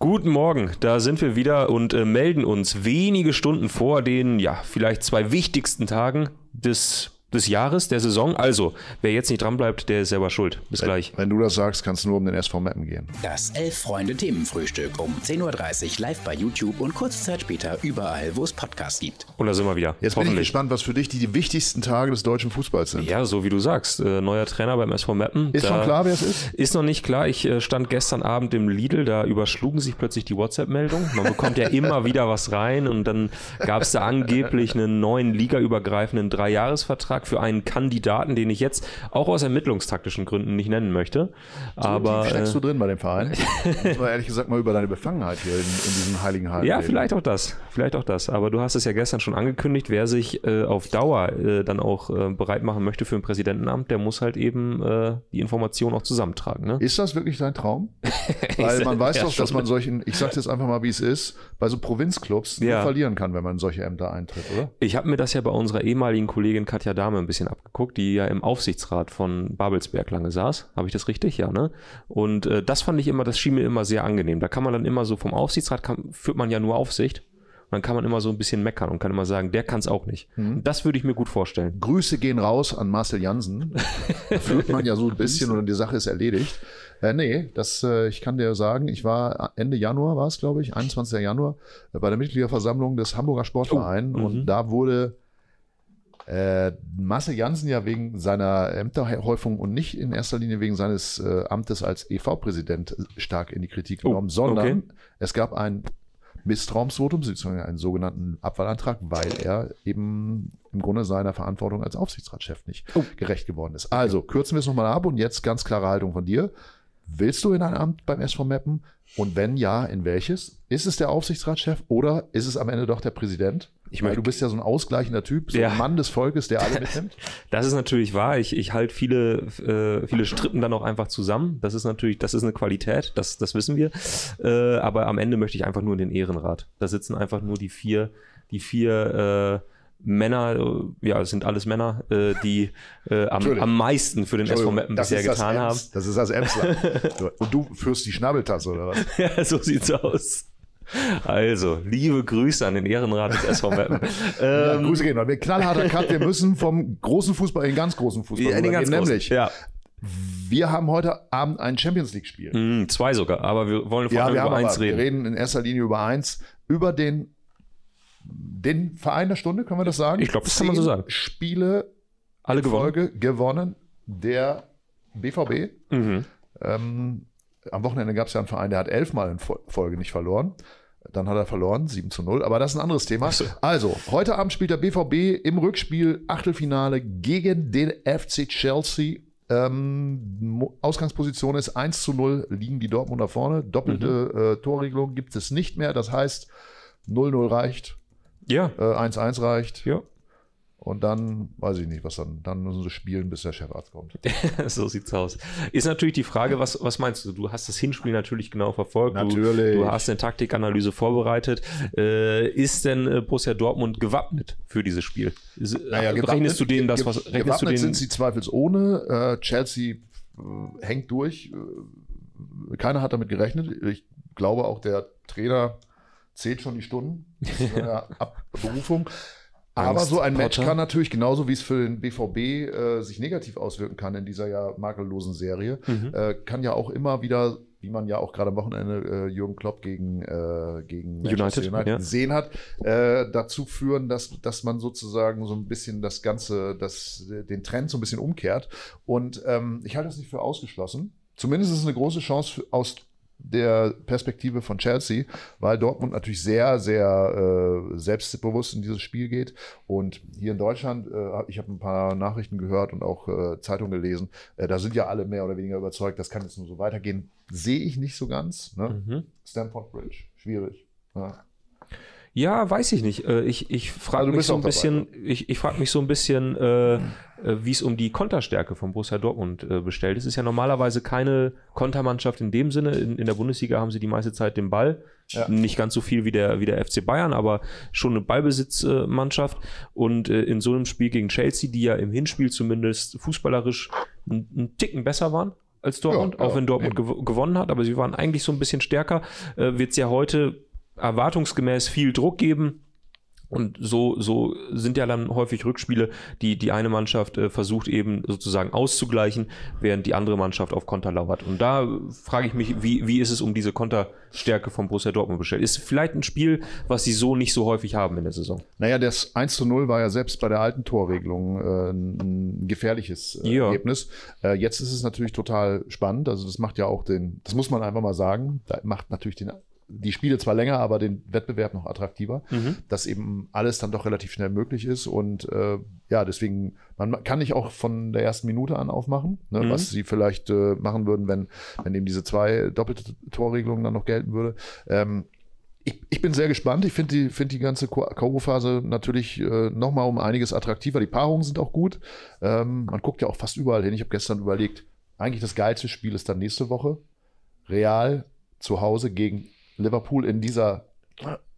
Guten Morgen, da sind wir wieder und äh, melden uns wenige Stunden vor den, ja, vielleicht zwei wichtigsten Tagen des des Jahres, der Saison. Also, wer jetzt nicht dranbleibt, der ist selber schuld. Bis wenn, gleich. Wenn du das sagst, kannst du nur um den SV Mappen gehen. Das Elf-Freunde-Themenfrühstück um 10.30 Uhr live bei YouTube und kurze Zeit später überall, wo es Podcasts gibt. Und da sind wir wieder. Jetzt bin ich gespannt, was für dich die, die wichtigsten Tage des deutschen Fußballs sind. Ja, so wie du sagst. Äh, neuer Trainer beim SV Mappen. Ist schon klar, wer es ist? Ist noch nicht klar. Ich äh, stand gestern Abend im Lidl, da überschlugen sich plötzlich die WhatsApp-Meldungen. Man bekommt ja immer wieder was rein und dann gab es da angeblich einen neuen ligaübergreifenden Dreijahresvertrag für einen Kandidaten den ich jetzt auch aus ermittlungstaktischen Gründen nicht nennen möchte. Aber so steckst äh, du drin bei dem Verein? Muss man ehrlich gesagt mal über deine Befangenheit hier in, in diesem heiligen Hallen. Ja, reden. vielleicht auch das, vielleicht auch das. Aber du hast es ja gestern schon angekündigt, wer sich äh, auf Dauer äh, dann auch äh, bereit machen möchte für ein Präsidentenamt, der muss halt eben äh, die Informationen auch zusammentragen. Ne? Ist das wirklich dein Traum? Weil man weiß ja, doch, dass man solchen, ich sag's jetzt einfach mal, wie es ist, bei so Provinzclubs ja. verlieren kann, wenn man solche Ämter eintritt, oder? Ich habe mir das ja bei unserer ehemaligen Kollegin Katja Dahme ein bisschen abgeguckt die ja im Aufsichtsrat von Babelsberg lange saß. Habe ich das richtig? Ja, ne? Und äh, das fand ich immer, das schien mir immer sehr angenehm. Da kann man dann immer so vom Aufsichtsrat, kann, führt man ja nur Aufsicht. Und dann kann man immer so ein bisschen meckern und kann immer sagen, der kann es auch nicht. Mhm. Das würde ich mir gut vorstellen. Grüße gehen raus an Marcel Jansen. führt man ja so ein bisschen und die Sache ist erledigt. Äh, nee, das, äh, ich kann dir sagen, ich war Ende Januar, war es glaube ich, 21. Januar, äh, bei der Mitgliederversammlung des Hamburger Sportvereins oh, und mhm. da wurde äh, Marcel Janssen ja wegen seiner Ämterhäufung und nicht in erster Linie wegen seines äh, Amtes als EV-Präsident stark in die Kritik oh, genommen, oh, sondern okay. es gab ein Misstrauensvotum, beziehungsweise einen sogenannten Abwahlantrag, weil er eben im Grunde seiner Verantwortung als Aufsichtsratschef nicht oh. gerecht geworden ist. Also kürzen wir es nochmal ab und jetzt ganz klare Haltung von dir. Willst du in ein Amt beim SV Meppen? Und wenn ja, in welches? Ist es der Aufsichtsratschef oder ist es am Ende doch der Präsident? Ich meine, du bist ja so ein ausgleichender Typ, so ja. ein Mann des Volkes, der alle mitnimmt. Das ist natürlich wahr. Ich, ich halte viele, äh, viele Strippen dann auch einfach zusammen. Das ist natürlich, das ist eine Qualität, das, das wissen wir. Äh, aber am Ende möchte ich einfach nur in den Ehrenrat. Da sitzen einfach nur die vier, die vier äh, Männer, äh, ja, es sind alles Männer, äh, die äh, am, am meisten für den SV Meppen bisher getan haben. Das ist das Emsland. Und du führst die Schnabeltasse, oder was? ja, so sieht's aus. Also, liebe Grüße an den Ehrenrat des SV Meppen. Ähm, ja, Grüße gehen, weil wir knallharter Cut, wir müssen vom großen Fußball in den ganz großen Fußball ja, in den ganz gehen, nämlich ja. Wir haben heute Abend ein Champions League-Spiel. Mm, zwei sogar, aber wir wollen vor allem ja, über eins reden. Wir reden in erster Linie über eins, über den den Verein der Stunde, können wir das sagen? Ich glaube, das kann man so sagen. Spiele alle gewonnen. Folge gewonnen. Der BVB. Mhm. Ähm, am Wochenende gab es ja einen Verein, der hat elfmal in Folge nicht verloren. Dann hat er verloren, 7 zu 0. Aber das ist ein anderes Thema. So. Also, heute Abend spielt der BVB im Rückspiel Achtelfinale gegen den FC Chelsea. Ähm, Ausgangsposition ist 1 zu 0, liegen die Dortmunder vorne. Doppelte mhm. äh, Torregelung gibt es nicht mehr. Das heißt, 0-0 reicht. Ja. 1-1 äh, reicht. Ja. Und dann weiß ich nicht, was dann. Dann müssen sie spielen, bis der Chefarzt kommt. so sieht's aus. Ist natürlich die Frage, was, was meinst du? Du hast das Hinspiel natürlich genau verfolgt. Natürlich. Du, du hast eine Taktikanalyse vorbereitet. Äh, ist denn äh, Borussia Dortmund gewappnet für dieses Spiel? Ist, naja, rechnest du denen das, was rechnest gewappnet du denen? sind sie zweifelsohne. Äh, Chelsea äh, hängt durch. Äh, keiner hat damit gerechnet. Ich glaube auch der Trainer zählt schon die Stunden. Abberufung. Aber so ein Match kann natürlich genauso wie es für den BVB äh, sich negativ auswirken kann in dieser ja makellosen Serie, mhm. äh, kann ja auch immer wieder, wie man ja auch gerade am Wochenende äh, Jürgen Klopp gegen, äh, gegen United, United ja. gesehen hat, äh, dazu führen, dass, dass man sozusagen so ein bisschen das Ganze, das, den Trend so ein bisschen umkehrt. Und ähm, ich halte das nicht für ausgeschlossen. Zumindest ist es eine große Chance für, aus der Perspektive von Chelsea, weil Dortmund natürlich sehr, sehr äh, selbstbewusst in dieses Spiel geht. Und hier in Deutschland, äh, ich habe ein paar Nachrichten gehört und auch äh, Zeitungen gelesen, äh, da sind ja alle mehr oder weniger überzeugt, das kann jetzt nur so weitergehen. Sehe ich nicht so ganz. Ne? Mhm. Stamford Bridge, schwierig. Ja. Ja, weiß ich nicht. Äh, ich, ich frage also mich so ein bisschen, dabei, ich, ich frage mich so ein bisschen, äh, äh, wie es um die Konterstärke von Borussia Dortmund äh, bestellt ist. Es ist ja normalerweise keine Kontermannschaft in dem Sinne. In, in der Bundesliga haben sie die meiste Zeit den Ball. Ja. Nicht ganz so viel wie der, wie der FC Bayern, aber schon eine Ballbesitzmannschaft. Und äh, in so einem Spiel gegen Chelsea, die ja im Hinspiel zumindest fußballerisch einen, einen Ticken besser waren, als Dortmund, ja, auch wenn Dortmund gew gewonnen hat, aber sie waren eigentlich so ein bisschen stärker. Äh, Wird es ja heute erwartungsgemäß viel Druck geben. Und so, so sind ja dann häufig Rückspiele, die die eine Mannschaft äh, versucht eben sozusagen auszugleichen, während die andere Mannschaft auf Konter lauert. Und da frage ich mich, wie, wie ist es um diese Konterstärke von Borussia Dortmund bestellt? Ist vielleicht ein Spiel, was sie so nicht so häufig haben in der Saison? Naja, das 1 zu 0 war ja selbst bei der alten Torregelung äh, ein gefährliches äh, ja. Ergebnis. Äh, jetzt ist es natürlich total spannend. Also das macht ja auch den, das muss man einfach mal sagen, da macht natürlich den die Spiele zwar länger, aber den Wettbewerb noch attraktiver, mhm. dass eben alles dann doch relativ schnell möglich ist. Und äh, ja, deswegen, man kann nicht auch von der ersten Minute an aufmachen, ne, mhm. was sie vielleicht äh, machen würden, wenn, wenn eben diese zwei doppelte Torregelungen dann noch gelten würde. Ähm, ich, ich, bin sehr gespannt. Ich finde die, find die ganze K.O.-Phase natürlich äh, nochmal um einiges attraktiver. Die Paarungen sind auch gut. Ähm, man guckt ja auch fast überall hin. Ich habe gestern überlegt, eigentlich das geilste Spiel ist dann nächste Woche. Real zu Hause gegen Liverpool in dieser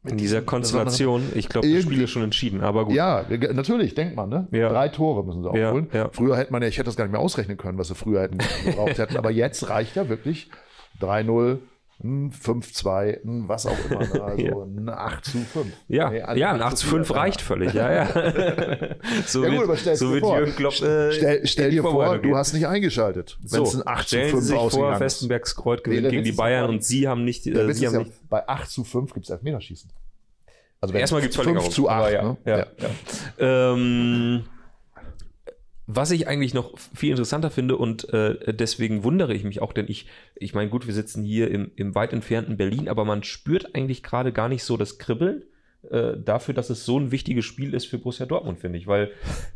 in dieser Konstellation, ich glaube, das Spiel ist schon entschieden, aber gut. Ja, natürlich, denkt man, ne? Ja. Drei Tore müssen sie aufholen. Ja, ja. Früher hätte man ja, ich hätte das gar nicht mehr ausrechnen können, was sie früher hätten gebraucht hätten, aber jetzt reicht ja wirklich 3-0, 5-2, was auch immer. Ne? Also ja. ein 8 zu 5. Ja, nee, ja ein 8 zu 5 reicht völlig. Ja, ja. so ja, gut, wird, so wird Jürgen Klopp. Äh, stell, stell dir vor, du hast nicht eingeschaltet. Wenn es ein 8 zu 5 sich vor, Festenbergs Kreuz gewinnt nee, gegen die Bayern und sie haben nicht. Äh, sie haben ja, nicht bei 8 zu 5 gibt es Elfmeterschießen. Also Erstmal gibt es 5 zu 8. Ja, ne? ja. Ähm, was ich eigentlich noch viel interessanter finde und äh, deswegen wundere ich mich auch, denn ich, ich meine, gut, wir sitzen hier im, im weit entfernten Berlin, aber man spürt eigentlich gerade gar nicht so das Kribbeln äh, dafür, dass es so ein wichtiges Spiel ist für Borussia Dortmund, finde ich. Weil,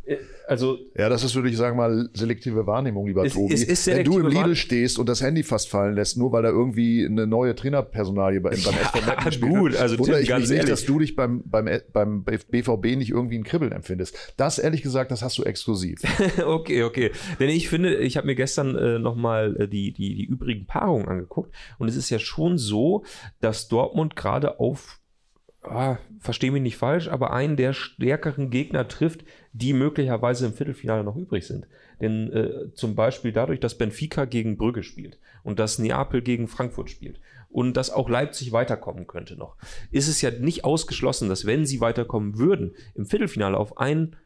äh, also. Ja, das ist, würde ich sagen, mal selektive Wahrnehmung, lieber es, Tobi. Es ist Wenn du im Lidl stehst und das Handy fast fallen lässt, nur weil da irgendwie eine neue Trainerpersonalie beim ja, FVM gut, also wundere ich mich nicht, dass du dich beim, beim, beim BVB nicht irgendwie ein Kribbeln empfindest. Das, ehrlich gesagt, das hast du exklusiv. okay, okay. Denn ich finde, ich habe mir gestern äh, nochmal äh, die, die, die übrigen Paarungen angeguckt und es ist ja schon so, dass Dortmund gerade auf ah, verstehe mich nicht falsch, aber einen der stärkeren Gegner trifft, die möglicherweise im Viertelfinale noch übrig sind. Denn äh, zum Beispiel dadurch, dass Benfica gegen Brügge spielt und dass Neapel gegen Frankfurt spielt und dass auch Leipzig weiterkommen könnte noch, ist es ja nicht ausgeschlossen, dass wenn sie weiterkommen würden, im Viertelfinale auf einen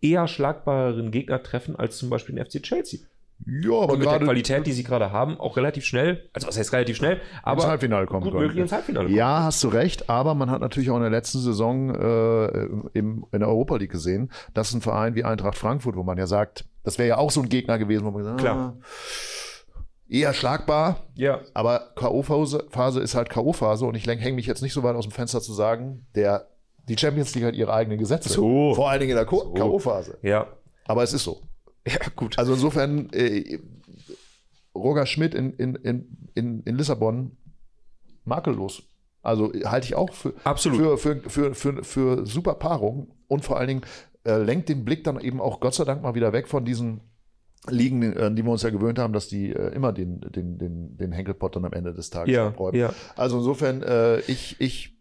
eher schlagbareren Gegner treffen als zum Beispiel den FC Chelsea. Ja, aber und mit der Qualität, die sie gerade haben, auch relativ schnell, also was heißt relativ schnell, aber ins Halbfinale kommen gut möglich ins Halbfinale kommen. Ja, hast du recht, aber man hat natürlich auch in der letzten Saison äh, im, in der Europa League gesehen, dass ein Verein wie Eintracht Frankfurt, wo man ja sagt, das wäre ja auch so ein Gegner gewesen, wo man sagt, Klar. Ah, eher schlagbar, ja. aber K.O.-Phase ist halt K.O.-Phase und ich hänge mich jetzt nicht so weit aus dem Fenster zu sagen, der die Champions League hat ihre eigenen Gesetze. So. Vor allen Dingen in der so. K.O.-Phase. Ja. Aber es ist so. Ja, gut. Also insofern, äh, Roger Schmidt in, in, in, in Lissabon makellos. Also halte ich auch für, Absolut. Für, für, für, für, für super Paarung und vor allen Dingen äh, lenkt den Blick dann eben auch Gott sei Dank mal wieder weg von diesen Ligen, äh, die wir uns ja gewöhnt haben, dass die äh, immer den, den, den, den Henkelpot dann am Ende des Tages ja, abräumen. Ja. Also insofern, äh, ich, ich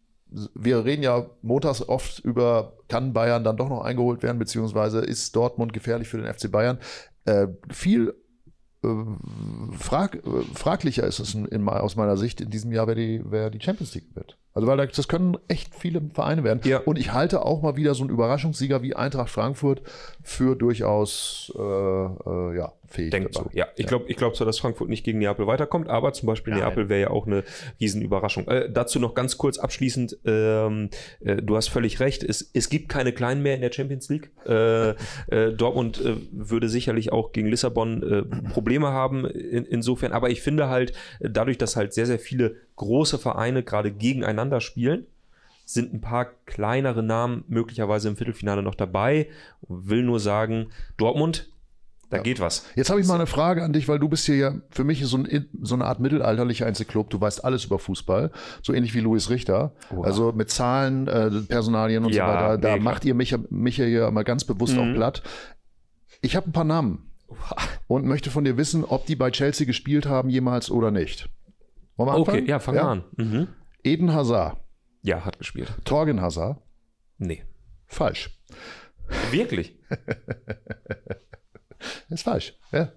wir reden ja montags oft über, kann Bayern dann doch noch eingeholt werden, beziehungsweise ist Dortmund gefährlich für den FC Bayern. Äh, viel äh, frag, äh, fraglicher ist es in, in, aus meiner Sicht in diesem Jahr, wer die, wer die Champions League wird. Also weil das können echt viele Vereine werden. Ja. Und ich halte auch mal wieder so einen Überraschungssieger wie Eintracht Frankfurt für durchaus äh, äh, ja, fähig. Denkt so. Ja, ich ja. glaube ich glaub zwar, dass Frankfurt nicht gegen Neapel weiterkommt, aber zum Beispiel Nein. Neapel wäre ja auch eine Riesenüberraschung. Äh, dazu noch ganz kurz abschließend, ähm, äh, du hast völlig recht, es, es gibt keine Kleinen mehr in der Champions League. Äh, äh, Dortmund äh, würde sicherlich auch gegen Lissabon äh, Probleme haben in, insofern, aber ich finde halt, dadurch, dass halt sehr, sehr viele große Vereine gerade gegeneinander spielen, sind ein paar kleinere Namen möglicherweise im Viertelfinale noch dabei. Will nur sagen, Dortmund, da ja. geht was. Jetzt habe ich mal eine Frage an dich, weil du bist hier ja für mich so, ein, so eine Art mittelalterlicher Einzelclub. Du weißt alles über Fußball, so ähnlich wie Louis Richter. Oha. Also mit Zahlen, äh, Personalien und ja, so weiter. Da mega. macht ihr mich, mich hier mal ganz bewusst mhm. auch platt. Ich habe ein paar Namen Oha. und möchte von dir wissen, ob die bei Chelsea gespielt haben jemals oder nicht. Wollen wir anfangen? Okay, ja, fangen wir an. Mhm. Eden Hazard. Ja, hat gespielt. Torgen Hazard. Nee. Falsch. Wirklich? ist falsch. Ja.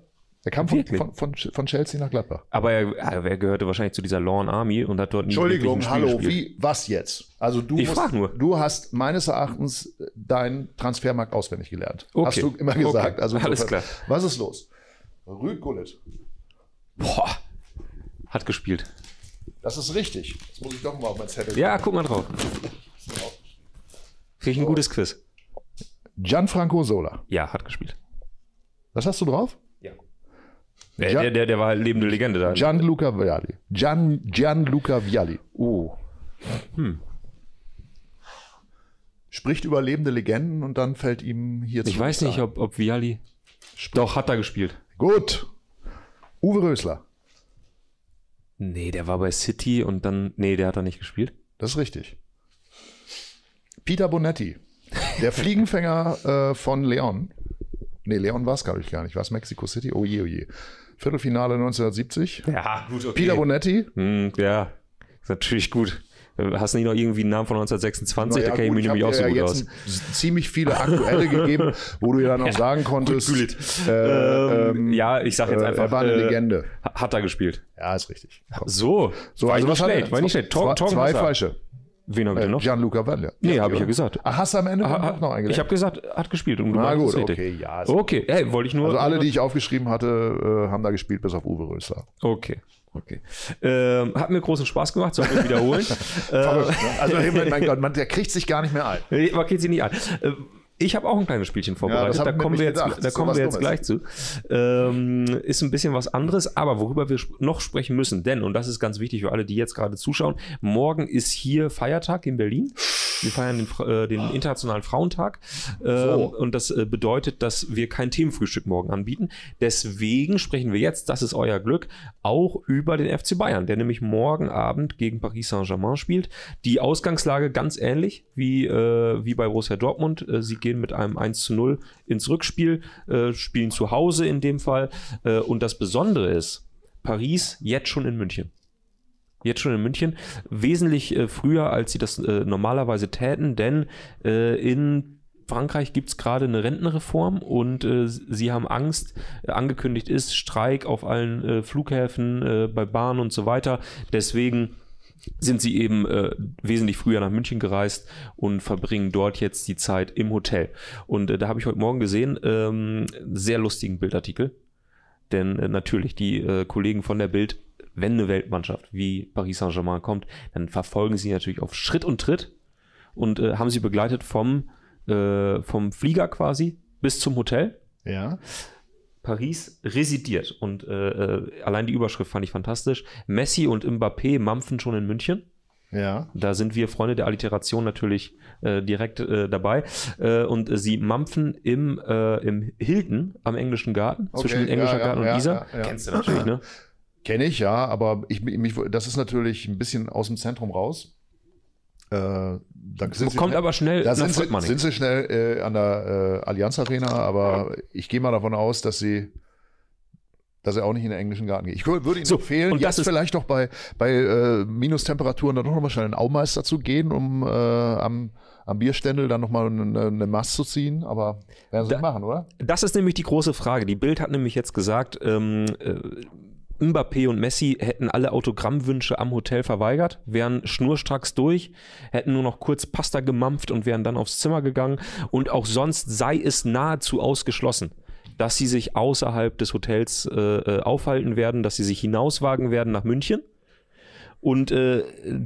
Er kam von, von, von, von, Chelsea nach Gladbach. Aber er, er, gehörte wahrscheinlich zu dieser Lawn Army und hat dort nie Entschuldigung, hallo, wie, was jetzt? Also du, ich musst, nur. du hast meines Erachtens deinen Transfermarkt auswendig gelernt. Okay. Hast du immer gesagt. Okay. Also Alles klar. Was ist los? Rüd Gullit. Boah, hat gespielt. Das ist richtig. Das muss ich doch mal auf mein Zettel. Ja, guck mal drauf. Krieg ich ein gutes Quiz. Gianfranco Sola. Ja, hat gespielt. Was hast du drauf? Der, Gian, der, der, der war halt lebende Legende da. Gianluca Vialli. Gian, Gianluca Vialli. Oh. Hm. Spricht über lebende Legenden und dann fällt ihm hier zu. Ich weiß nicht, ob, ob Vialli. Doch, hat er gespielt. Gut. Uwe Rösler. Nee, der war bei City und dann. Nee, der hat da nicht gespielt. Das ist richtig. Peter Bonetti. Der Fliegenfänger äh, von Leon. Nee, Leon war es, glaube ich, gar nicht. War es Mexico City? Oh je, oh je. Viertelfinale 1970. Ja, gut, okay. Peter Bonetti. Hm, ja, ist natürlich gut. Hast du nicht noch irgendwie einen Namen von 1926? Ja, da kenne ich mich nämlich auch so ja gut aus. ziemlich viele aktuelle gegeben, wo du ja dann auch sagen konntest. Äh, ähm, ähm, ja, ich sag jetzt einfach. Er war eine äh, Legende. Hat er gespielt? Ja, ist richtig. So, so also was schlecht, war nicht schlecht. Zwei, zwei falsche. Wen habe ich denn noch? Gianluca Valle. Nee, habe ich ja gesagt. Ach, hast du am Ende ha, noch eingelenkt? Ich habe gesagt, hat gespielt. Und Na gut, okay, ja. Okay, hey, wollte ich nur. Also alle, die ich aufgeschrieben hatte, äh, haben da gespielt, bis auf Uwe Rösler. Okay. Okay. Ähm, hat mir großen Spaß gemacht, soll ich wiederholen. Verrückt, ne? Also, mein Gott, man, der kriegt sich gar nicht mehr ein. Man kriegt sich nicht ein. Äh, ich habe auch ein kleines Spielchen vorbereitet, ja, da kommen wir jetzt, da kommen wir jetzt gleich zu. Ähm, ist ein bisschen was anderes, aber worüber wir noch sprechen müssen, denn, und das ist ganz wichtig für alle, die jetzt gerade zuschauen, morgen ist hier Feiertag in Berlin. Wir feiern den, äh, den Internationalen Frauentag. Äh, so. Und das äh, bedeutet, dass wir kein Themenfrühstück morgen anbieten. Deswegen sprechen wir jetzt, das ist euer Glück, auch über den FC Bayern, der nämlich morgen Abend gegen Paris Saint-Germain spielt. Die Ausgangslage ganz ähnlich wie, äh, wie bei Borussia Dortmund. Äh, sie gehen mit einem 1 zu 0 ins Rückspiel, äh, spielen zu Hause in dem Fall. und das Besondere ist, Paris jetzt schon in München jetzt schon in München, wesentlich äh, früher, als sie das äh, normalerweise täten, denn äh, in Frankreich gibt es gerade eine Rentenreform und äh, sie haben Angst, äh, angekündigt ist Streik auf allen äh, Flughäfen, bei Bahnen und so weiter. Deswegen sind sie eben äh, wesentlich früher nach München gereist und verbringen dort jetzt die Zeit im Hotel. Und äh, da habe ich heute Morgen gesehen, ähm, sehr lustigen Bildartikel. Denn äh, natürlich, die Kollegen von der Bild wenn eine Weltmannschaft wie Paris Saint-Germain kommt, dann verfolgen sie natürlich auf Schritt und Tritt und äh, haben sie begleitet vom, äh, vom Flieger quasi bis zum Hotel. Ja. Paris residiert und äh, äh allein die Überschrift fand ich fantastisch. Messi und Mbappé mampfen schon in München. Ja. Da sind wir Freunde der Alliteration natürlich äh, direkt äh, dabei. Äh, und sie mampfen im, äh, im Hilton am englischen Garten, okay, zwischen Englischer ja, Garten ja, und Isar. Ja, Kennst du natürlich, ne? Kenne ich, ja, aber ich, mich, das ist natürlich ein bisschen aus dem Zentrum raus. Äh, dann sind Kommt sie, aber schnell da sind, sie, sind sie schnell äh, an der äh, Allianz Arena, aber ich gehe mal davon aus, dass sie dass er auch nicht in den englischen Garten geht. Ich würde Ihnen so, empfehlen, und jetzt vielleicht doch bei, bei äh, Minustemperaturen dann doch nochmal schnell einen Aumeister zu gehen, um äh, am, am Bierständel dann nochmal eine, eine Mast zu ziehen. Aber werden Sie da, machen, oder? Das ist nämlich die große Frage. Die Bild hat nämlich jetzt gesagt, ähm, äh, Mbappé und Messi hätten alle Autogrammwünsche am Hotel verweigert, wären schnurstracks durch, hätten nur noch kurz Pasta gemampft und wären dann aufs Zimmer gegangen. Und auch sonst sei es nahezu ausgeschlossen, dass sie sich außerhalb des Hotels äh, äh aufhalten werden, dass sie sich hinauswagen werden nach München und äh,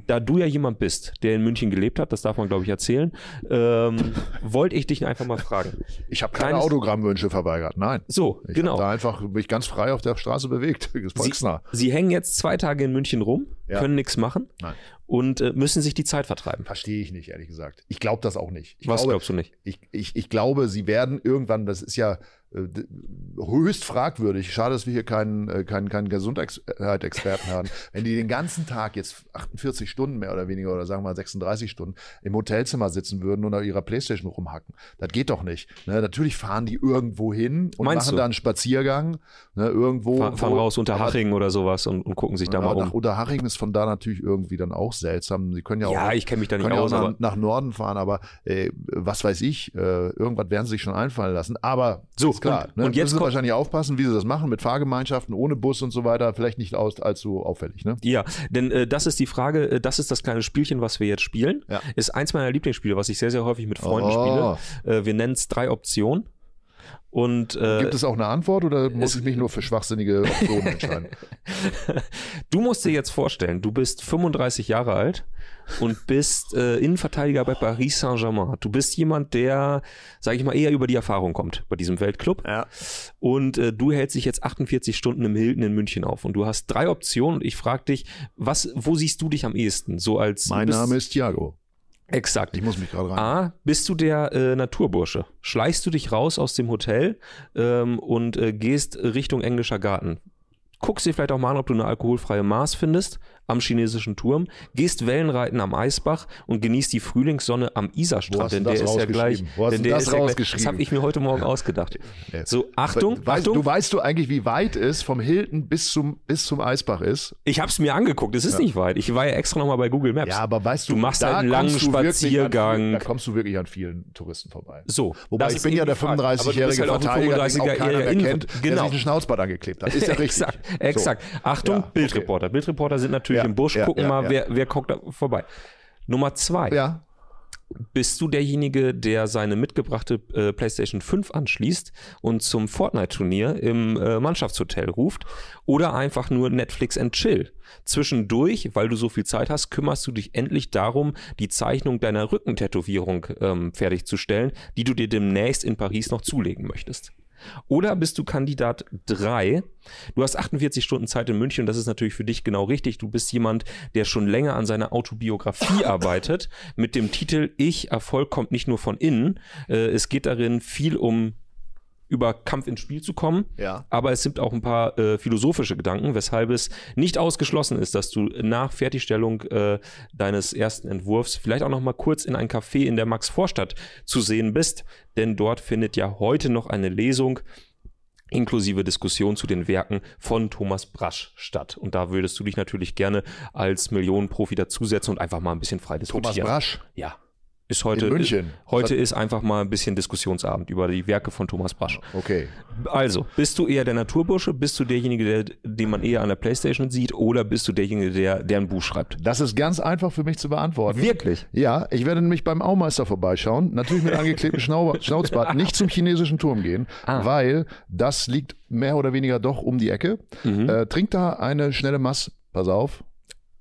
da du ja jemand bist, der in München gelebt hat, das darf man glaube ich erzählen, ähm, wollte ich dich einfach mal fragen. Ich habe keine Kleines... Autogrammwünsche verweigert, nein. So, ich genau. Da einfach mich ganz frei auf der Straße bewegt. Sie, Sie, hängen jetzt zwei Tage in München rum, ja. können nichts machen. Nein und äh, müssen sich die Zeit vertreiben. Verstehe ich nicht, ehrlich gesagt. Ich glaube das auch nicht. Ich Was glaube, glaubst du nicht? Ich, ich, ich glaube, sie werden irgendwann, das ist ja höchst fragwürdig. Schade, dass wir hier keinen, äh, keinen, keinen Gesundheitsexperten haben. Wenn die den ganzen Tag jetzt 48 Stunden mehr oder weniger oder sagen wir mal 36 Stunden im Hotelzimmer sitzen würden und auf ihrer Playstation rumhacken, das geht doch nicht. Ne? Natürlich fahren die irgendwo hin und Meinst machen du? da einen Spaziergang. Ne? Irgendwo. Fahr, fahren raus unter Haching oder sowas und, und gucken sich da mal um. Unter Haching ist von da natürlich irgendwie dann auch seltsam. Sie können ja auch, ja, ich kenne mich da nicht aus, nach, nach, Norden fahren, aber äh, was weiß ich, äh, irgendwas werden sie sich schon einfallen lassen. Aber so, ist klar. Und, ne? und jetzt müssen wahrscheinlich aufpassen, wie sie das machen mit Fahrgemeinschaften ohne Bus und so weiter. Vielleicht nicht aus, allzu auffällig. Ne? Ja, denn äh, das ist die Frage. Äh, das ist das kleine Spielchen, was wir jetzt spielen. Ja. Ist eins meiner Lieblingsspiele, was ich sehr sehr häufig mit Freunden oh. spiele. Äh, wir nennen es drei Optionen. Und, äh, Gibt es auch eine Antwort oder muss ich mich nur für schwachsinnige Optionen entscheiden? du musst dir jetzt vorstellen, du bist 35 Jahre alt und bist äh, Innenverteidiger bei Paris Saint-Germain. Du bist jemand, der, sage ich mal, eher über die Erfahrung kommt bei diesem Weltclub. Ja. Und äh, du hältst dich jetzt 48 Stunden im Hilton in München auf und du hast drei Optionen und ich frage dich, was, wo siehst du dich am ehesten? So als mein Name ist Thiago. Exakt. Ich muss mich gerade rein. A, bist du der äh, Naturbursche? Schleichst du dich raus aus dem Hotel ähm, und äh, gehst Richtung englischer Garten? Guckst dir vielleicht auch mal an, ob du eine alkoholfreie Maß findest am chinesischen Turm, gehst Wellenreiten am Eisbach und genießt die Frühlingssonne am Isarstrand, denn der ist ja gleich. denn der das ist rausgeschrieben? das habe ich mir heute Morgen ausgedacht. So, Achtung, weißt, Achtung. Du weißt du eigentlich, wie weit es vom Hilton bis zum, bis zum Eisbach ist? Ich habe es mir angeguckt, es ist ja. nicht weit. Ich war ja extra nochmal bei Google Maps. Ja, aber weißt du, du machst halt einen langen Spaziergang. Vielen, da kommst du wirklich an vielen Touristen vorbei. So, Wobei ich bin ja der 35-jährige halt Verteidiger, den auch keiner mehr kennt, genau. der sich ein Schnauzbart angeklebt hat. Ist ja richtig. Exakt, exakt. Achtung, Bildreporter. Bildreporter sind natürlich im Busch, gucken mal, wer, wer guckt da vorbei. Nummer zwei. Ja. Bist du derjenige, der seine mitgebrachte äh, PlayStation 5 anschließt und zum Fortnite-Turnier im äh, Mannschaftshotel ruft? Oder einfach nur Netflix and Chill? Zwischendurch, weil du so viel Zeit hast, kümmerst du dich endlich darum, die Zeichnung deiner Rückentätowierung ähm, fertigzustellen, die du dir demnächst in Paris noch zulegen möchtest. Oder bist du Kandidat 3? Du hast 48 Stunden Zeit in München und das ist natürlich für dich genau richtig. Du bist jemand, der schon länger an seiner Autobiografie arbeitet mit dem Titel Ich, Erfolg kommt nicht nur von innen. Äh, es geht darin viel um über Kampf ins Spiel zu kommen. Ja. Aber es sind auch ein paar äh, philosophische Gedanken, weshalb es nicht ausgeschlossen ist, dass du nach Fertigstellung äh, deines ersten Entwurfs vielleicht auch noch mal kurz in ein Café in der Max-Vorstadt zu sehen bist, denn dort findet ja heute noch eine Lesung inklusive Diskussion zu den Werken von Thomas Brasch statt. Und da würdest du dich natürlich gerne als Millionenprofi dazusetzen und einfach mal ein bisschen frei diskutieren. Thomas Brasch? Ja. Ist heute, in München. Ist, heute ist einfach mal ein bisschen Diskussionsabend über die Werke von Thomas Brasch. Okay. Also, bist du eher der Naturbursche? Bist du derjenige, der, den man eher an der Playstation sieht? Oder bist du derjenige, der, der ein Buch schreibt? Das ist ganz einfach für mich zu beantworten. Wirklich? Ja, ich werde nämlich beim Aumeister vorbeischauen. Natürlich mit angeklebtem Schnau Schnauzbart. Nicht zum chinesischen Turm gehen, ah. weil das liegt mehr oder weniger doch um die Ecke. Mhm. Äh, trink da eine schnelle Mass. Pass auf,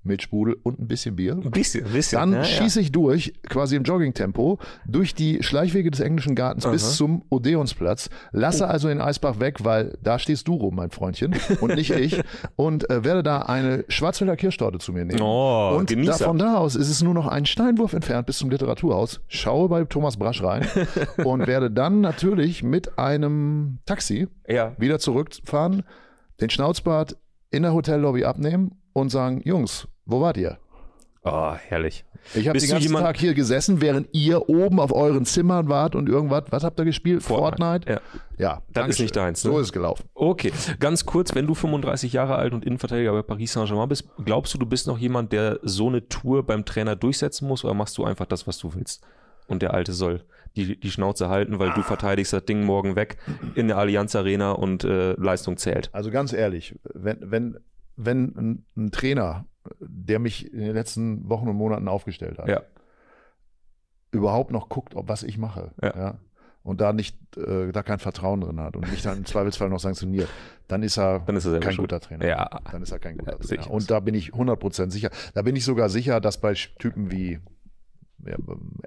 mit Sprudel und ein bisschen Bier. Ein bisschen, ein bisschen. Dann ja, schieße ich durch, quasi im Joggingtempo, durch die Schleichwege des englischen Gartens Aha. bis zum Odeonsplatz. Lasse oh. also den Eisbach weg, weil da stehst du rum, mein Freundchen, und nicht ich. Und äh, werde da eine Schwarzwälder Kirschtorte zu mir nehmen. Oh, und da, von da aus ist es nur noch ein Steinwurf entfernt bis zum Literaturhaus. Schaue bei Thomas Brasch rein und werde dann natürlich mit einem Taxi ja. wieder zurückfahren, den Schnauzbart in der Hotellobby abnehmen und sagen, Jungs, wo wart ihr? Oh, herrlich. Ich habe den ganzen Tag hier gesessen, während ihr oben auf euren Zimmern wart und irgendwas, was habt ihr gespielt? Fortnite? Fortnite? Ja. Ja. Das ist nicht deins. Ne? So ist es gelaufen. Okay. Ganz kurz, wenn du 35 Jahre alt und Innenverteidiger bei Paris Saint-Germain bist, glaubst du, du bist noch jemand, der so eine Tour beim Trainer durchsetzen muss oder machst du einfach das, was du willst? Und der Alte soll die, die Schnauze halten, weil ah. du verteidigst das Ding morgen weg in der Allianz Arena und äh, Leistung zählt. Also ganz ehrlich, wenn, wenn wenn ein, ein, Trainer, der mich in den letzten Wochen und Monaten aufgestellt hat, ja. überhaupt noch guckt, ob was ich mache, ja. ja und da nicht, äh, da kein Vertrauen drin hat und mich dann im Zweifelsfall noch sanktioniert, dann ist er, dann ist er kein guter Trainer. Ja. Dann ist er kein guter Trainer. Und da bin ich 100% sicher. Da bin ich sogar sicher, dass bei Typen wie ja,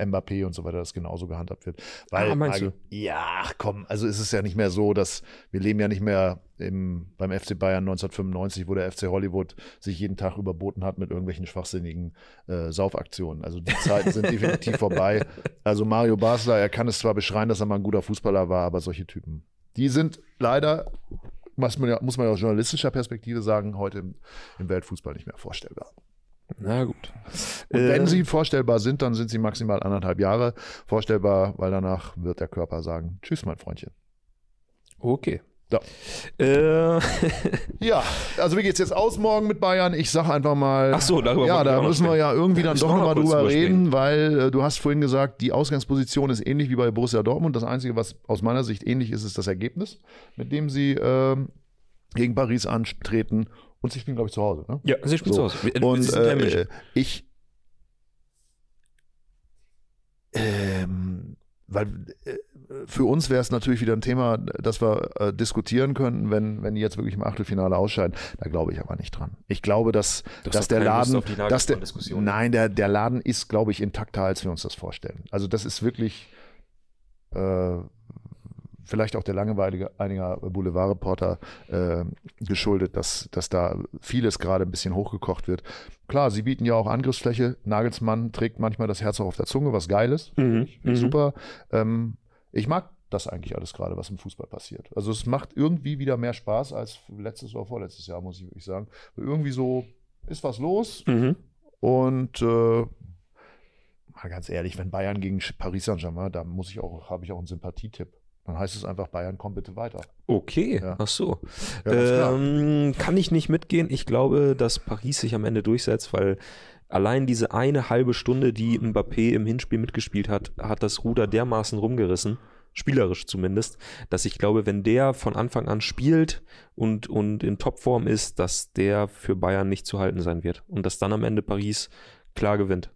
Mbappé und so weiter das genauso gehandhabt wird. Weil, ah, meinst du? Ja, komm, also ist es ja nicht mehr so, dass wir leben ja nicht mehr im, beim FC Bayern 1995, wo der FC Hollywood sich jeden Tag überboten hat mit irgendwelchen schwachsinnigen äh, Saufaktionen. Also die Zeiten sind definitiv vorbei. Also Mario Basler, er kann es zwar beschreien, dass er mal ein guter Fußballer war, aber solche Typen, die sind leider muss man ja, muss man ja aus journalistischer Perspektive sagen, heute im, im Weltfußball nicht mehr vorstellbar. Na gut. Und äh, wenn sie vorstellbar sind, dann sind sie maximal anderthalb Jahre vorstellbar, weil danach wird der Körper sagen, tschüss, mein Freundchen. Okay. Ja. Äh. ja, also wie geht's jetzt aus morgen mit Bayern? Ich sag einfach mal. Ach so, darüber Ja, da müssen wir ja irgendwie dann doch nochmal drüber reden, weil äh, du hast vorhin gesagt, die Ausgangsposition ist ähnlich wie bei Borussia Dortmund. Das Einzige, was aus meiner Sicht ähnlich ist, ist das Ergebnis, mit dem sie äh, gegen Paris antreten. Und sie spielen, glaube ich, zu Hause. Ne? Ja, sie spielen so. zu Hause. Wir, Und äh, ich. Ähm, weil äh, für uns wäre es natürlich wieder ein Thema, das wir äh, diskutieren könnten, wenn, wenn die jetzt wirklich im Achtelfinale ausscheiden. Da glaube ich aber nicht dran. Ich glaube, dass, dass der Laden, dass der, nein, der, der Laden ist, glaube ich, intakter, als wir uns das vorstellen. Also das ist wirklich äh, vielleicht auch der Langeweile einiger Boulevardreporter äh, geschuldet, dass, dass da vieles gerade ein bisschen hochgekocht wird. Klar, sie bieten ja auch Angriffsfläche. Nagelsmann trägt manchmal das Herz auch auf der Zunge, was geil ist. Mhm. mhm. Super. Ähm, ich mag das eigentlich alles gerade, was im Fußball passiert. Also es macht irgendwie wieder mehr Spaß als letztes oder vorletztes Jahr, muss ich wirklich sagen. Irgendwie so ist was los mhm. und äh, mal ganz ehrlich, wenn Bayern gegen Paris Saint-Germain, da muss ich auch, habe ich auch einen Sympathietipp. Dann heißt es einfach, Bayern kommt bitte weiter. Okay, ja. ach so. Ja, ähm, kann ich nicht mitgehen. Ich glaube, dass Paris sich am Ende durchsetzt, weil allein diese eine halbe Stunde, die Mbappé im Hinspiel mitgespielt hat, hat das Ruder dermaßen rumgerissen, spielerisch zumindest, dass ich glaube, wenn der von Anfang an spielt und, und in Topform ist, dass der für Bayern nicht zu halten sein wird und dass dann am Ende Paris klar gewinnt.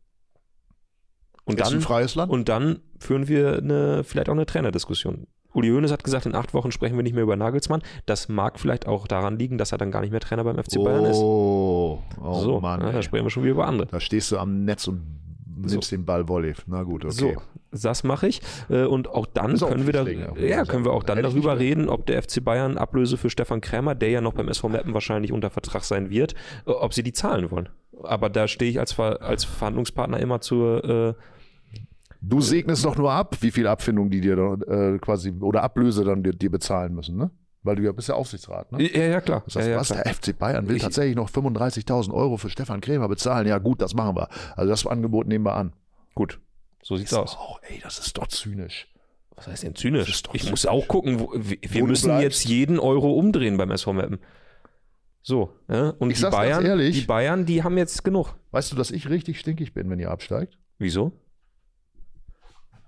Und ist dann, ein freies Land. Und dann führen wir eine, vielleicht auch eine Trainerdiskussion. Uli Hoeneß hat gesagt, in acht Wochen sprechen wir nicht mehr über Nagelsmann. Das mag vielleicht auch daran liegen, dass er dann gar nicht mehr Trainer beim FC Bayern ist. Oh, oh so, Mann. Ja, da sprechen wir schon wieder über andere. Da stehst du am Netz und nimmst so. den Ball Volley. Na gut, okay. So, das mache ich. Äh, und auch dann können wir da, ja, können wir auch dann darüber reden, ob der FC Bayern Ablöse für Stefan Krämer, der ja noch beim SV Meppen wahrscheinlich unter Vertrag sein wird, äh, ob sie die zahlen wollen. Aber da stehe ich als, als Verhandlungspartner immer zur äh, Du segnest doch nur ab, wie viel Abfindung die dir äh, quasi oder Ablöse dann dir, dir, bezahlen müssen, ne? Weil du ja bist ja Aufsichtsrat, ne? Ja, ja, klar. Das heißt, ja, ja, was, klar. der FC Bayern will ich, tatsächlich noch 35.000 Euro für Stefan Krämer bezahlen. Ja, gut, das machen wir. Also das Angebot nehmen wir an. Gut, so sieht's ist aus. Auch, ey, das ist doch zynisch. Was heißt denn zynisch? Ich zynisch. muss auch gucken, wo, wir, wo müssen jetzt jeden Euro umdrehen beim SV Mappen. So, ja? und ich die Bayern, ehrlich, die Bayern, die haben jetzt genug. Weißt du, dass ich richtig stinkig bin, wenn ihr absteigt? Wieso?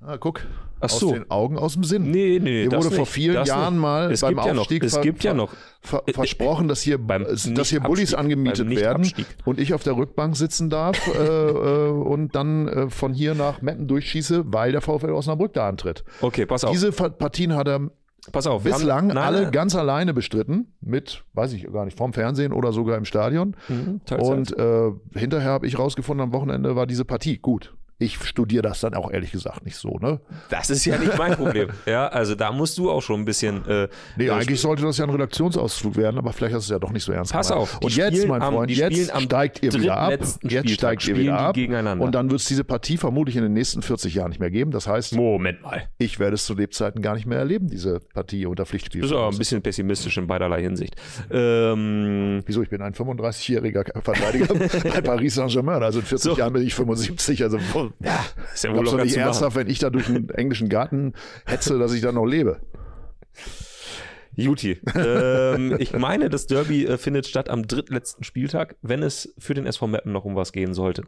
Ah, guck. Ach so. Aus den Augen, aus dem Sinn. Nee, nee, Hier wurde vor vielen nicht. Jahren nicht. mal es beim Aufstieg ja es gibt ja noch. Ver ver versprochen, dass hier, beim dass hier Bullis angemietet werden und ich auf der Rückbank sitzen darf äh, äh, und dann äh, von hier nach Metten durchschieße, weil der VfL Osnabrück da antritt. Okay, pass auf. Diese Partien hat er Pass auf, bislang haben, nein, alle nein. ganz alleine bestritten, mit, weiß ich gar nicht, vom Fernsehen oder sogar im Stadion. Mhm, und äh, hinterher habe ich rausgefunden, am Wochenende war diese Partie gut ich studiere das dann auch ehrlich gesagt nicht so, ne? Das ist ja nicht mein Problem. ja, also da musst du auch schon ein bisschen. Äh, nee, äh, eigentlich sollte das ja ein Redaktionsausflug werden, aber vielleicht hast du es ja doch nicht so ernst Pass gemacht. auf. Und jetzt, mein Freund, jetzt steigt ihr wieder ab. Jetzt steigt ihr wieder ab. Und dann wird es diese Partie vermutlich in den nächsten 40 Jahren nicht mehr geben. Das heißt, Moment mal. Ich werde es zu Lebzeiten gar nicht mehr erleben, diese Partie unter Pflichtspiel. Das ist aber ein bisschen pessimistisch in beiderlei Hinsicht. Ähm, Wieso? Ich bin ein 35-jähriger Verteidiger bei Paris Saint-Germain. Also in 40 so. Jahren bin ich 75. Also ja, ist ja wohl doch nicht ernsthaft, wenn ich da durch einen englischen Garten hetze, dass ich da noch lebe. Juti. ähm, ich meine, das Derby äh, findet statt am drittletzten Spieltag, wenn es für den SV Meppen noch um was gehen sollte.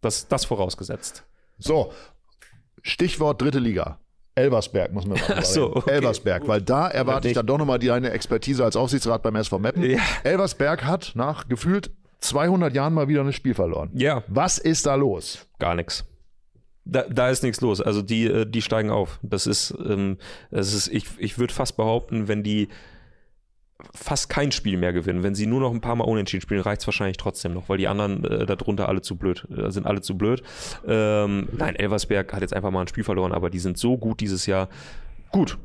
Das, das vorausgesetzt. So, Stichwort dritte Liga. Elversberg muss man sagen. So, okay, Elversberg, gut. weil da erwarte ich dann doch nochmal deine Expertise als Aufsichtsrat beim SV Meppen. Ja. Elversberg hat nach gefühlt 200 Jahren mal wieder ein Spiel verloren. Ja. Was ist da los? Gar nichts. Da, da ist nichts los. Also die, äh, die steigen auf. Das ist, ähm, das ist ich, ich würde fast behaupten, wenn die fast kein Spiel mehr gewinnen, wenn sie nur noch ein paar Mal unentschieden spielen, reicht es wahrscheinlich trotzdem noch, weil die anderen äh, darunter alle zu blöd äh, sind, alle zu blöd. Ähm, nein, Elversberg hat jetzt einfach mal ein Spiel verloren, aber die sind so gut dieses Jahr. Gut,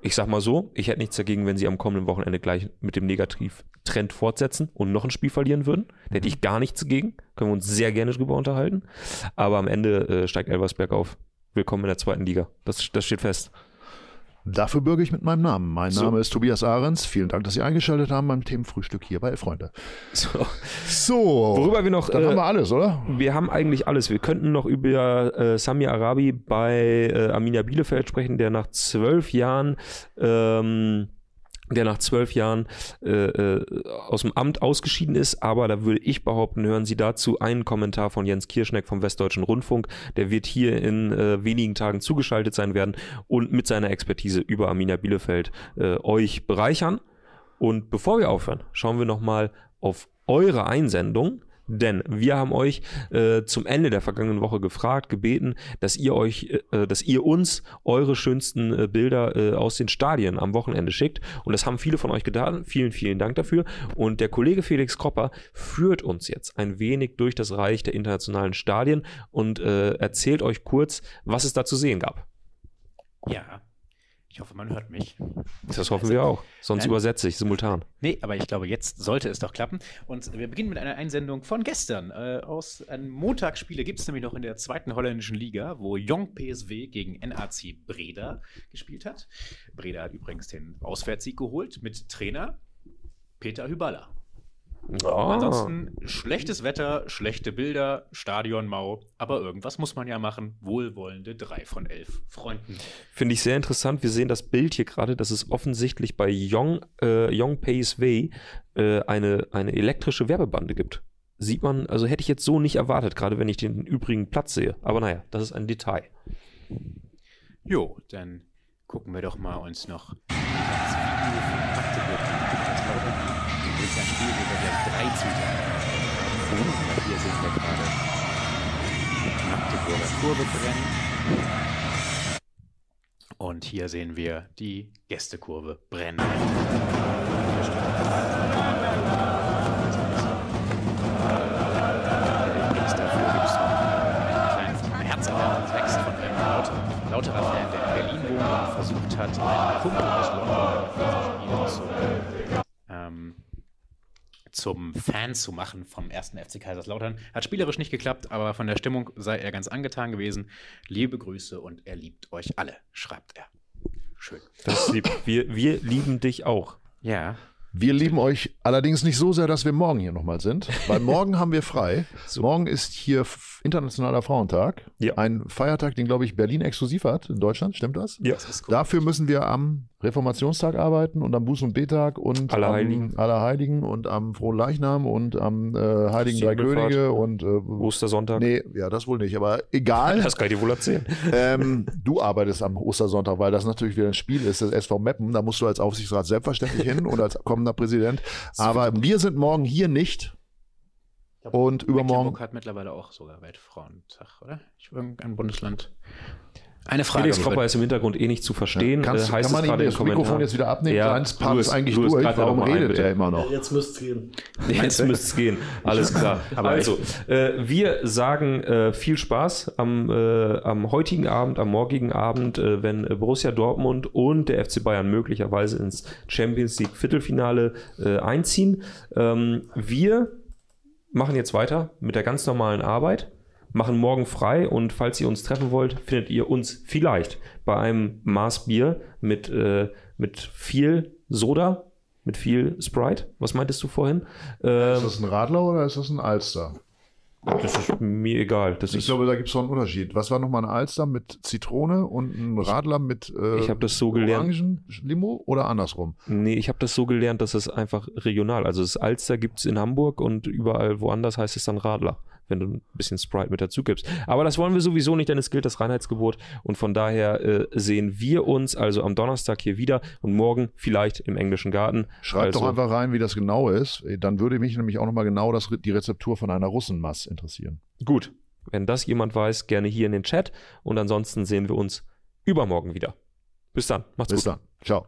ich sag mal so, ich hätte nichts dagegen, wenn sie am kommenden Wochenende gleich mit dem Negativtrend fortsetzen und noch ein Spiel verlieren würden. Da hätte ich gar nichts dagegen. Können wir uns sehr gerne drüber unterhalten. Aber am Ende äh, steigt Elversberg auf. Willkommen in der zweiten Liga. Das, das steht fest. Dafür bürge ich mit meinem Namen. Mein so. Name ist Tobias Ahrens. Vielen Dank, dass Sie eingeschaltet haben beim Themenfrühstück hier bei Freunde. So. so. Worüber wir noch. Dann äh, haben wir alles, oder? Wir haben eigentlich alles. Wir könnten noch über äh, Sami Arabi bei äh, Arminia Bielefeld sprechen, der nach zwölf Jahren ähm, der nach zwölf Jahren äh, äh, aus dem Amt ausgeschieden ist. Aber da würde ich behaupten, hören Sie dazu einen Kommentar von Jens Kirschneck vom Westdeutschen Rundfunk. Der wird hier in äh, wenigen Tagen zugeschaltet sein werden und mit seiner Expertise über Arminia Bielefeld äh, euch bereichern. Und bevor wir aufhören, schauen wir nochmal auf eure Einsendung. Denn wir haben euch äh, zum Ende der vergangenen Woche gefragt, gebeten, dass ihr euch, äh, dass ihr uns eure schönsten äh, Bilder äh, aus den Stadien am Wochenende schickt. Und das haben viele von euch getan. Vielen, vielen Dank dafür. Und der Kollege Felix Kropper führt uns jetzt ein wenig durch das Reich der internationalen Stadien und äh, erzählt euch kurz, was es da zu sehen gab. Ja, ich hoffe, man hört mich. Das hoffen wir auch. Sonst Nein. übersetze ich simultan. Nee, aber ich glaube, jetzt sollte es doch klappen. Und wir beginnen mit einer Einsendung von gestern. Äh, aus einem Montagsspiele gibt es nämlich noch in der zweiten holländischen Liga, wo Jong PSW gegen NAC Breda gespielt hat. Breda hat übrigens den Auswärtssieg geholt mit Trainer Peter Hyballa. Oh. Ansonsten schlechtes Wetter, schlechte Bilder, Stadionmau, aber irgendwas muss man ja machen. Wohlwollende drei von elf Freunden. Finde ich sehr interessant. Wir sehen das Bild hier gerade, dass es offensichtlich bei Young, äh, Young Pays Way äh, eine, eine elektrische Werbebande gibt. Sieht man, also hätte ich jetzt so nicht erwartet, gerade wenn ich den übrigen Platz sehe. Aber naja, das ist ein Detail. Jo, dann gucken wir doch mal uns noch das Video von drei haben. Und hier sehen wir gerade die Magdeburger Kurve brennen. Und hier sehen wir die Gästekurve brennen. Übrigens dafür gibt es noch einen kleinen Text von lauterer Fan, der in Berlin wohnt und versucht hat, einen Kumpel aus London zu ähm, zum Fan zu machen vom ersten FC Kaiserslautern. Hat spielerisch nicht geklappt, aber von der Stimmung sei er ganz angetan gewesen. Liebe Grüße und er liebt euch alle, schreibt er. Schön. Das lieb. Wir, wir lieben dich auch. Ja. Wir lieben euch allerdings nicht so sehr, dass wir morgen hier nochmal sind, weil morgen haben wir frei. So. Morgen ist hier Internationaler Frauentag. Ja. Ein Feiertag, den, glaube ich, Berlin exklusiv hat in Deutschland. Stimmt das? Ja. Das Dafür müssen wir am Reformationstag arbeiten und am Buß- und Betag und Allerheiligen. am Allerheiligen und am Frohen Leichnam und am äh, Heiligen Drei Könige und äh, Ostersonntag. Nee, ja, das wohl nicht, aber egal. Das kann ich dir wohl erzählen. Ähm, du arbeitest am Ostersonntag, weil das natürlich wieder ein Spiel ist, das SV Meppen. Da musst du als Aufsichtsrat selbstverständlich hin und als kommender Präsident. Aber wir sind morgen hier nicht. Und übermorgen. hat mittlerweile auch sogar Weltfrauentag, oder? Ich irgendein Bundesland. Eine Frage. Felix Kropper ist im Hintergrund eh nicht zu verstehen. Ja, kannst, äh, heißt kann man ihm das Mikrofon jetzt wieder abnehmen? Ja, Seins Part ist eigentlich durch. Warum redet er immer noch? Jetzt müsste es gehen. Jetzt müsste es gehen. Alles klar. Aber also, äh, wir sagen äh, viel Spaß am, äh, am heutigen Abend, am morgigen Abend, äh, wenn Borussia Dortmund und der FC Bayern möglicherweise ins Champions League Viertelfinale äh, einziehen. Ähm, wir machen jetzt weiter mit der ganz normalen Arbeit machen morgen frei und falls ihr uns treffen wollt, findet ihr uns vielleicht bei einem Maß Bier mit, äh, mit viel Soda, mit viel Sprite. Was meintest du vorhin? Ähm, ist das ein Radler oder ist das ein Alster? Das ist mir egal. Das ich ist, glaube, da gibt es noch einen Unterschied. Was war nochmal ein Alster mit Zitrone und ein Radler mit äh, ich das so gelernt. Limo oder andersrum? Nee, ich habe das so gelernt, dass es einfach regional. Also das Alster gibt es in Hamburg und überall woanders heißt es dann Radler wenn du ein bisschen Sprite mit dazu gibst. Aber das wollen wir sowieso nicht, denn es gilt das Reinheitsgebot und von daher äh, sehen wir uns also am Donnerstag hier wieder und morgen vielleicht im englischen Garten. Schreibt also, doch einfach rein, wie das genau ist. Dann würde mich nämlich auch nochmal genau das, die Rezeptur von einer Russenmass interessieren. Gut, wenn das jemand weiß, gerne hier in den Chat und ansonsten sehen wir uns übermorgen wieder. Bis dann, macht's Bis gut. Bis dann, ciao.